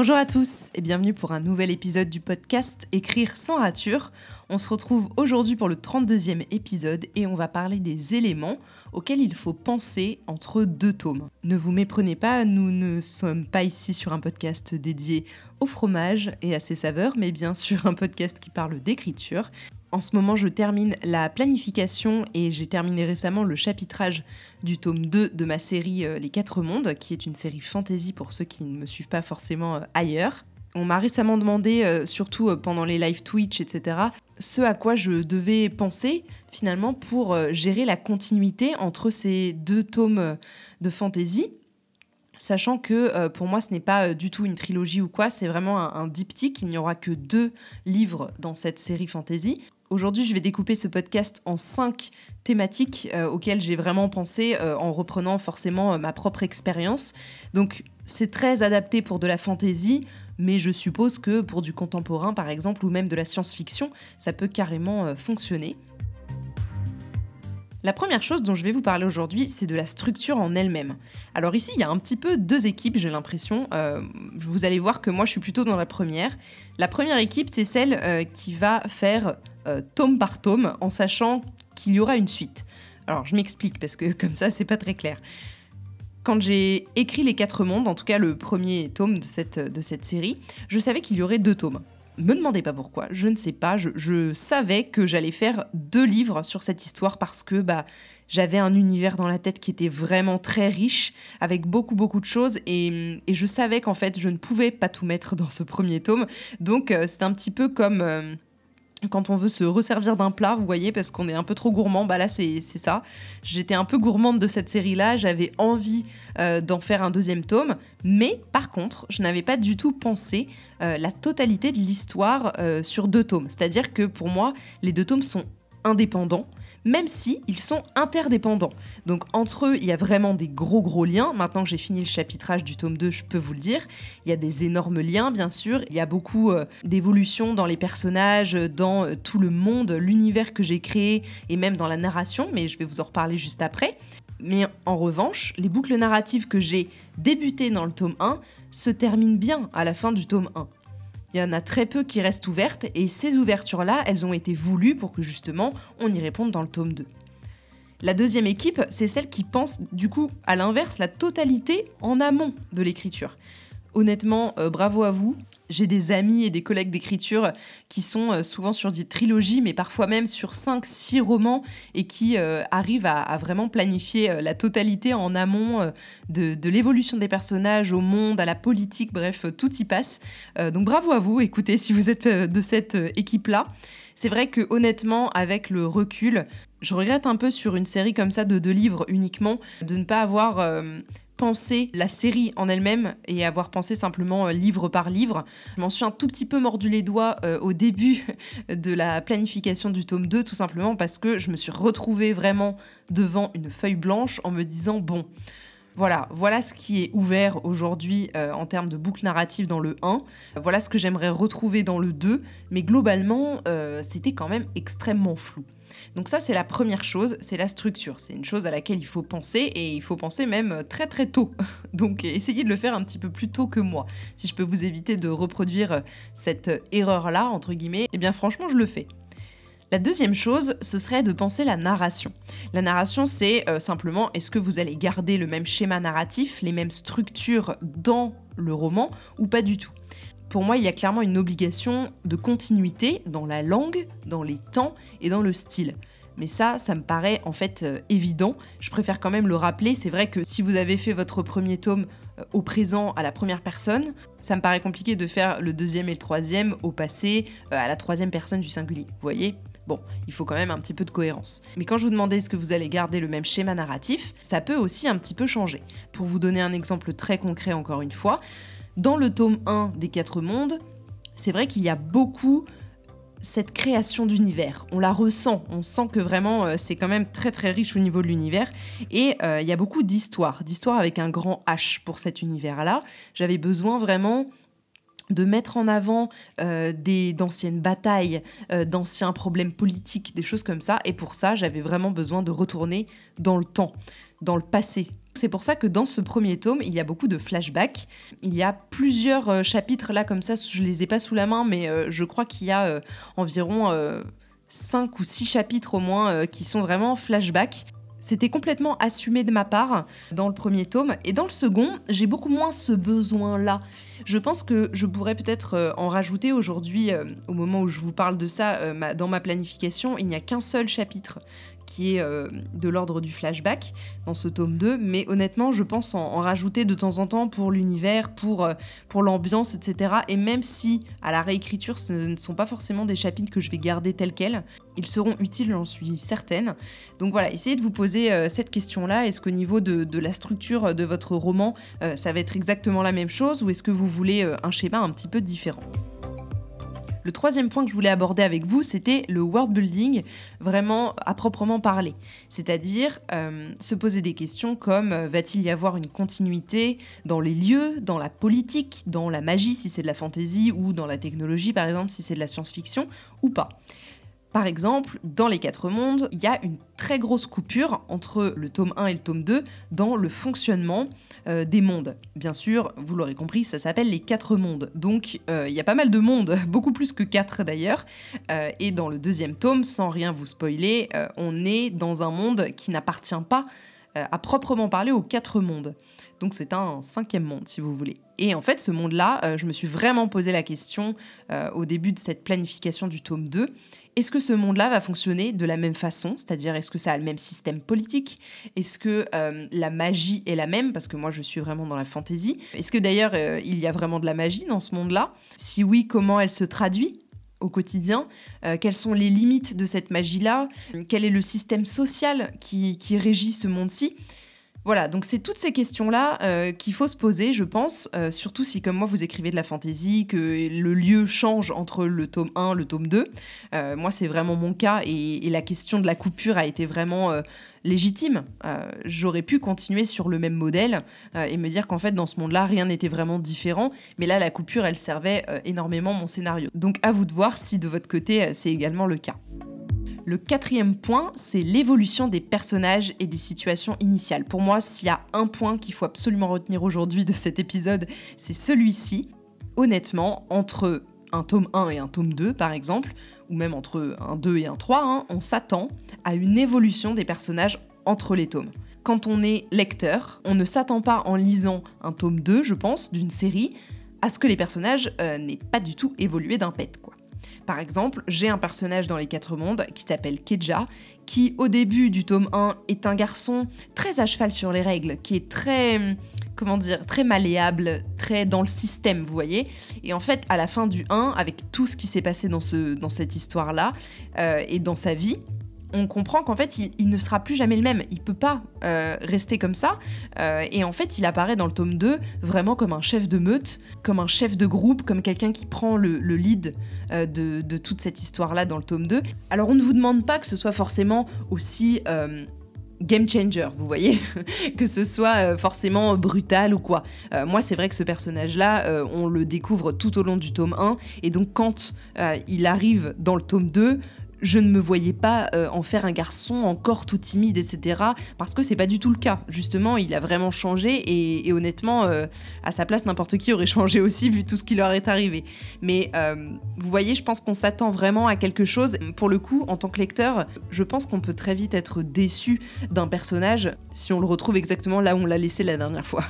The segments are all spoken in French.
Bonjour à tous et bienvenue pour un nouvel épisode du podcast Écrire sans rature. On se retrouve aujourd'hui pour le 32e épisode et on va parler des éléments auxquels il faut penser entre deux tomes. Ne vous méprenez pas, nous ne sommes pas ici sur un podcast dédié au fromage et à ses saveurs, mais bien sûr un podcast qui parle d'écriture. En ce moment, je termine la planification et j'ai terminé récemment le chapitrage du tome 2 de ma série euh, Les Quatre Mondes, qui est une série fantasy pour ceux qui ne me suivent pas forcément euh, ailleurs. On m'a récemment demandé, euh, surtout pendant les live Twitch, etc., ce à quoi je devais penser finalement pour gérer la continuité entre ces deux tomes de fantasy sachant que pour moi ce n'est pas du tout une trilogie ou quoi, c'est vraiment un, un, diptyque, il n'y aura que deux livres dans cette série fantasy. Aujourd'hui, je vais découper ce podcast en cinq thématiques euh, auxquelles j'ai vraiment pensé euh, en reprenant forcément euh, ma propre expérience. Donc, c'est très adapté pour de la fantaisie, mais je suppose que pour du contemporain, par exemple, ou même de la science-fiction, ça peut carrément fonctionner. La première chose dont je vais vous parler aujourd'hui, c'est de la structure en elle-même. Alors ici, il y a un petit peu deux équipes, j'ai l'impression. Euh, vous allez voir que moi, je suis plutôt dans la première. La première équipe, c'est celle euh, qui va faire euh, tome par tome, en sachant qu'il y aura une suite. Alors, je m'explique, parce que comme ça, c'est pas très clair. Quand j'ai écrit Les Quatre Mondes, en tout cas le premier tome de cette, de cette série, je savais qu'il y aurait deux tomes. Me demandez pas pourquoi, je ne sais pas. Je, savais que j'allais faire deux livres sur cette histoire parce que bah j'avais un univers dans la tête qui était vraiment très riche, avec beaucoup beaucoup de choses, et, je savais qu'en fait je ne pouvais pas tout mettre dans ce premier tome. Donc euh, c'est un petit peu comme euh, quand on veut se resservir d'un plat, vous voyez, parce qu'on est un peu trop gourmand, bah là c'est ça. J'étais un peu gourmande de cette série-là, j'avais envie euh, d'en faire un deuxième tome, mais par contre, je n'avais pas du tout pensé euh, la totalité de l'histoire euh, sur deux tomes. C'est-à-dire que pour moi, les deux tomes sont indépendants, même si ils sont interdépendants. Donc entre eux, il y a vraiment des gros gros liens. Maintenant que j'ai fini le chapitrage du tome 2, je peux vous le dire. Il y a des énormes liens, bien sûr. Il y a beaucoup euh, d'évolution dans les personnages, dans euh, tout le monde, l'univers que j'ai créé, et même dans la narration, mais je vais vous en reparler juste après. Mais en revanche, les boucles narratives que j'ai débutées dans le tome 1 se terminent bien à la fin du tome 1. Il y en a très peu qui restent ouvertes et ces ouvertures-là, elles ont été voulues pour que justement on y réponde dans le tome 2. La deuxième équipe, c'est celle qui pense du coup à l'inverse la totalité en amont de l'écriture. Honnêtement, euh, bravo à vous. J'ai des amis et des collègues d'écriture qui sont euh, souvent sur des trilogies, mais parfois même sur 5-6 romans et qui euh, arrivent à, vraiment planifier la totalité en amont de, de l'évolution des personnages au monde, à la politique, bref, tout y passe. donc bravo à vous, écoutez, si vous êtes de cette équipe-là. C'est vrai que honnêtement, avec le recul, je regrette un peu sur une série comme ça de deux livres uniquement de ne pas avoir penser la série en elle-même et avoir pensé simplement euh, livre par livre. Je m'en suis un tout petit peu mordu les doigts euh, au début de la planification du tome 2, tout simplement parce que je me suis retrouvée vraiment devant une feuille blanche en me disant, bon, voilà, voilà ce qui est ouvert aujourd'hui euh, en termes de boucle narrative dans le 1. Voilà ce que j'aimerais retrouver dans le 2. Mais globalement, c'était quand même extrêmement flou. Donc ça, c'est la première chose, c'est la structure. C'est une chose à laquelle il faut penser et il faut penser même très très tôt. Donc essayez de le faire un petit peu plus tôt que moi. Si je peux vous éviter de reproduire cette erreur-là, entre guillemets, eh bien franchement, je le fais. La deuxième chose, ce serait de penser la narration. La narration, c'est euh, simplement est-ce que vous allez garder le même schéma narratif, les mêmes structures dans le roman ou pas du tout? Pour moi, il y a clairement une obligation de continuité dans la langue, dans les temps et dans le style. Mais ça, ça me paraît en fait euh, évident. Je préfère quand même le rappeler. C'est vrai que si vous avez fait votre premier tome euh, au présent à la première personne, ça me paraît compliqué de faire le deuxième et le troisième au passé à la troisième personne du singulier. Vous voyez? Bon, il faut quand même un petit peu de cohérence. Mais quand je vous demandais est-ce que vous allez garder le même schéma narratif, ça peut aussi un petit peu changer. Pour vous donner un exemple très concret encore une fois, dans le tome 1 des Quatre Mondes, c'est vrai qu'il y a beaucoup cette création d'univers. On la ressent, on sent que vraiment euh, c'est quand même très très riche au niveau de l'univers. Et euh, il y a beaucoup d'histoires, d'histoires avec un grand H pour cet univers-là. J'avais besoin vraiment de mettre en avant euh, des d'anciennes batailles, d'anciens problèmes politiques, des choses comme ça. Et pour ça, j'avais vraiment besoin de retourner dans le temps, dans le passé, C'est pour ça que dans ce premier tome, il y a beaucoup de flashbacks. Il y a plusieurs euh, chapitres là comme ça, je les ai pas sous la main, mais euh, je crois qu'il y a euh, environ 5 ou 6 chapitres au moins qui sont vraiment flashbacks. C'était complètement assumé de ma part dans le premier tome. Et dans le second, j'ai beaucoup moins ce besoin-là. Je pense que je pourrais peut-être en rajouter aujourd'hui, au moment où je vous parle de ça, dans ma planification, il n'y a qu'un seul chapitre qui est euh, de l'ordre du flashback dans ce tome 2, mais honnêtement, je pense en, rajouter de temps en temps pour l'univers, pour, euh, pour l'ambiance, etc. Et même si à la réécriture, ce ne sont pas forcément des chapitres que je vais garder tels quels, ils seront utiles, j'en suis certaine. Donc voilà, essayez de vous poser euh, cette question-là. Est-ce qu'au niveau de, de, la structure de votre roman, ça va être exactement la même chose ou est-ce que vous voulez un schéma un petit peu différent le troisième point que je voulais aborder avec vous, c'était le world building, vraiment à proprement parler. C'est-à-dire euh, se poser des questions comme euh, va-t-il y avoir une continuité dans les lieux, dans la politique, dans la magie si c'est de la fantasy ou dans la technologie par exemple si c'est de la science-fiction ou pas. Par exemple, dans les quatre mondes, il y a une très grosse coupure entre le tome 1 et le tome 2 dans le fonctionnement euh, des mondes. Bien sûr, vous l'aurez compris, ça s'appelle les quatre mondes. Donc euh, il y a pas mal de mondes, beaucoup plus que quatre d'ailleurs. Euh, et dans le deuxième tome, sans rien vous spoiler, on est dans un monde qui n'appartient pas à proprement parler aux quatre mondes. Donc c'est un cinquième monde, si vous voulez. Et en fait, ce monde-là, je me suis vraiment posé la question au début de cette planification du tome 2. Est-ce que ce monde-là va fonctionner de la même façon? C'est-à-dire, est-ce que ça a le même système politique? Est-ce que euh, la magie est la même? Parce que moi, je suis vraiment dans la fantaisie. Est-ce que d'ailleurs, euh, il y a vraiment de la magie dans ce monde-là? Si oui, comment elle se traduit au quotidien? Euh, Quelles sont les limites de cette magie-là? Quel est le système social qui, qui régit ce monde-ci? Voilà, donc c'est toutes ces questions-là euh, qu'il faut se poser, je pense, euh, surtout si comme moi vous écrivez de la fantaisie, que le lieu change entre le tome 1, le tome 2. Euh, moi c'est vraiment mon cas et, la question de la coupure a été vraiment légitime. J'aurais pu continuer sur le même modèle et me dire qu'en fait dans ce monde-là rien n'était vraiment différent, mais là la coupure elle servait énormément mon scénario. Donc à vous de voir si de votre côté c'est également le cas. Le quatrième point, c'est l'évolution des personnages et des situations initiales. Pour moi, s'il y a un point qu'il faut absolument retenir aujourd'hui de cet épisode, c'est celui-ci. Honnêtement, entre un tome 1 et un tome 2 par exemple, ou même entre un 2 et un 3, hein, on s'attend à une évolution des personnages entre les tomes. Quand on est lecteur, on ne s'attend pas en lisant un tome 2, je pense, d'une série, à ce que les personnages euh, n'aient pas du tout évolué d'un pet. Par exemple, j'ai un personnage dans les quatre mondes qui s'appelle Keja, qui au début du tome 1 est un garçon très à cheval sur les règles, qui est très comment dire, très malléable, très dans le système, vous voyez. Et en fait, à la fin du 1, avec tout ce qui s'est passé dans, ce, dans cette histoire-là euh, et dans sa vie, on comprend qu'en fait, il, ne sera plus jamais le même. Il peut pas euh, rester comme ça. Euh, et en fait, il apparaît dans le tome 2 vraiment comme un chef de meute, comme un chef de groupe, comme quelqu'un qui prend le, lead euh, de, toute cette histoire-là dans le tome 2. Alors, on ne vous demande pas que ce soit forcément aussi game changer, vous voyez, que ce soit forcément brutal ou quoi. moi, c'est vrai que ce personnage-là, on le découvre tout au long du tome 1, et donc quand il arrive dans le tome 2, je ne me voyais pas euh, en faire un garçon encore tout timide, etc. Parce que c'est pas du tout le cas. Justement, il a vraiment changé et, honnêtement, euh, à sa place, n'importe qui aurait changé aussi vu tout ce qui leur est arrivé. Mais euh, vous voyez, je pense qu'on s'attend vraiment à quelque chose. Pour le coup, en tant que lecteur, je pense qu'on peut très vite être déçu d'un personnage si on le retrouve exactement là où on l'a laissé la dernière fois.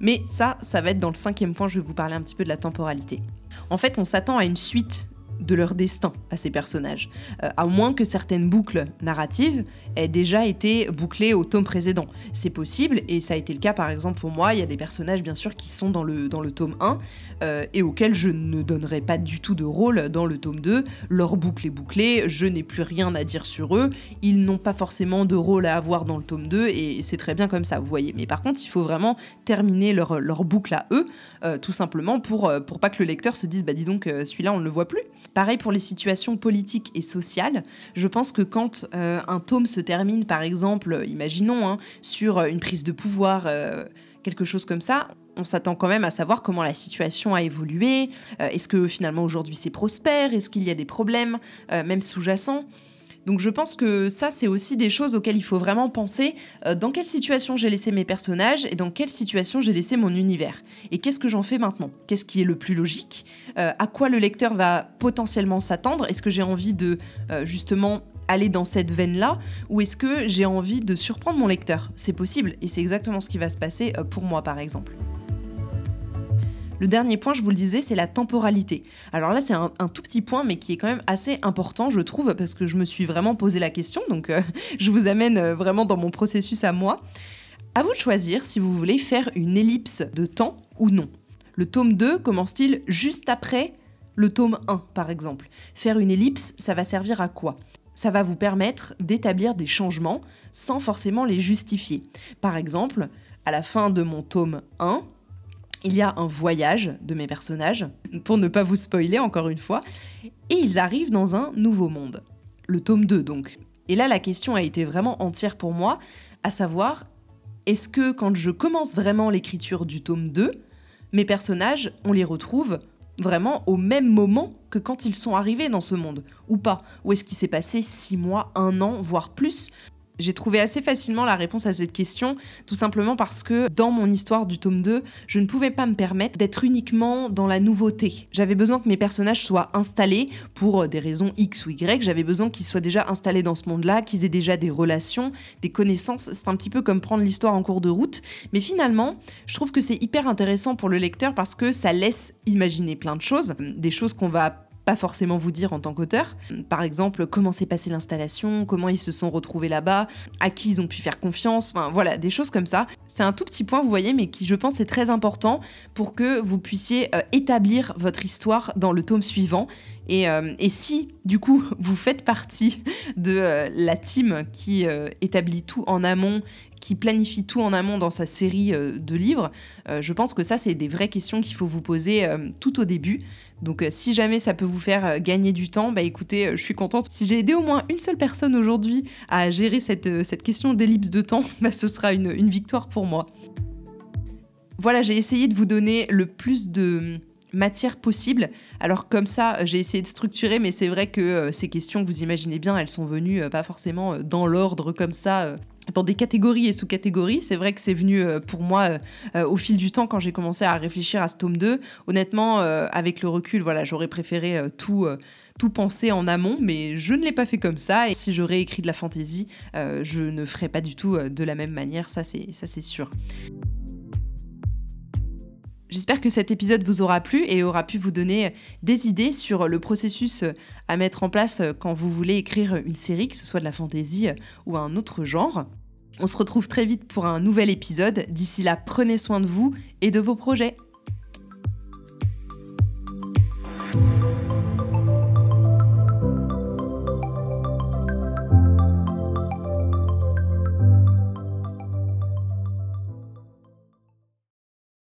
Mais ça, ça va être dans le cinquième point, je vais vous parler un petit peu de la temporalité. En fait, on s'attend à une suite de leur destin à ces personnages, euh, à moins que certaines boucles narratives aient déjà été bouclées au tome précédent. C'est possible, et ça a été le cas par exemple pour moi, il y a des personnages bien sûr qui sont dans le, tome 1, euh, et auxquels je ne donnerai pas du tout de rôle dans le tome 2, leur boucle est bouclée, je n'ai plus rien à dire sur eux, ils n'ont pas forcément de rôle à avoir dans le tome 2, et c'est très bien comme ça, vous voyez. Mais par contre, il faut vraiment terminer leur, leur boucle à eux, euh, tout simplement pour, pour pas que le lecteur se dise, bah dis donc, celui-là on ne le voit plus. Pareil pour les situations politiques et sociales. Je pense que quand euh, un tome se termine, par exemple, imaginons, hein, sur une prise de pouvoir, euh, quelque chose comme ça, on s'attend quand même à savoir comment la situation a évolué. Euh, est-ce que finalement aujourd'hui c'est prospère? Est-ce qu'il y a des problèmes, même sous-jacents? Donc je pense que ça, c'est aussi des choses auxquelles il faut vraiment penser. Euh, dans quelle situation j'ai laissé mes personnages et dans quelle situation j'ai laissé mon univers? Et qu'est-ce que j'en fais maintenant? Qu'est-ce qui est le plus logique? Euh, À quoi le lecteur va potentiellement s'attendre? Est-ce que j'ai envie de euh, justement aller dans cette veine-là? Ou est-ce que j'ai envie de surprendre mon lecteur? C'est possible et c'est exactement ce qui va se passer pour moi par exemple. Le dernier point, je vous le disais, c'est la temporalité. Alors là, c'est un, tout petit point, mais qui est quand même assez important, je trouve, parce que je me suis vraiment posé la question, donc euh, je vous amène euh, vraiment dans mon processus à moi. À vous de choisir si vous voulez faire une ellipse de temps ou non. Le tome 2 commence-t-il juste après le tome 1, par exemple? Faire une ellipse, ça va servir à quoi? Ça va vous permettre d'établir des changements sans forcément les justifier. Par exemple, à la fin de mon tome 1, il y a un voyage de mes personnages, pour ne pas vous spoiler encore une fois, et ils arrivent dans un nouveau monde. Le tome 2 donc. Et là, la question a été vraiment entière pour moi, à savoir, est-ce que quand je commence vraiment l'écriture du tome 2, mes personnages, on les retrouve vraiment au même moment que quand ils sont arrivés dans ce monde, ou pas? Ou est-ce qu'il s'est passé 6 mois, 1 an, voire plus? J'ai trouvé assez facilement la réponse à cette question, tout simplement parce que dans mon histoire du tome 2, je ne pouvais pas me permettre d'être uniquement dans la nouveauté. J'avais besoin que mes personnages soient installés pour des raisons X ou Y, j'avais besoin qu'ils soient déjà installés dans ce monde-là, qu'ils aient déjà des relations, des connaissances. C'est un petit peu comme prendre l'histoire en cours de route. Mais finalement, je trouve que c'est hyper intéressant pour le lecteur parce que ça laisse imaginer plein de choses, des choses qu'on va pas forcément vous dire en tant qu'auteur. Par exemple, comment s'est passée l'installation, comment ils se sont retrouvés là-bas, à qui ils ont pu faire confiance, enfin voilà, des choses comme ça. C'est un tout petit point, vous voyez, mais qui je pense est très important pour que vous puissiez euh, établir votre histoire dans le tome suivant. Et, euh, si, du coup, vous faites partie de euh, la team qui établit tout en amont, qui planifie tout en amont dans sa série de livres, je pense que ça, c'est des vraies questions qu'il faut vous poser tout au début. Donc euh, si jamais ça peut vous faire euh, gagner du temps, bah écoutez, euh, je suis contente. Si j'ai aidé au moins une seule personne aujourd'hui à gérer cette, cette question d'ellipse de temps, bah ce sera une victoire pour moi. Voilà, j'ai essayé de vous donner le plus de matière possible. Alors comme ça, j'ai essayé de structurer, mais c'est vrai que ces questions, vous imaginez bien, elles sont venues pas forcément dans l'ordre comme ça dans des catégories et sous-catégories. C'est vrai que c'est venu euh, pour moi euh, euh, au fil du temps quand j'ai commencé à réfléchir à ce tome 2. Honnêtement, avec le recul, voilà, j'aurais préféré tout, tout penser en amont, mais je ne l'ai pas fait comme ça. Et si j'aurais écrit de la fantaisie, je ne ferais pas du tout de la même manière, ça c'est sûr. J'espère que cet épisode vous aura plu et aura pu vous donner des idées sur le processus à mettre en place quand vous voulez écrire une série, que ce soit de la fantaisie ou un autre genre. On se retrouve très vite pour un nouvel épisode. D'ici là, prenez soin de vous et de vos projets.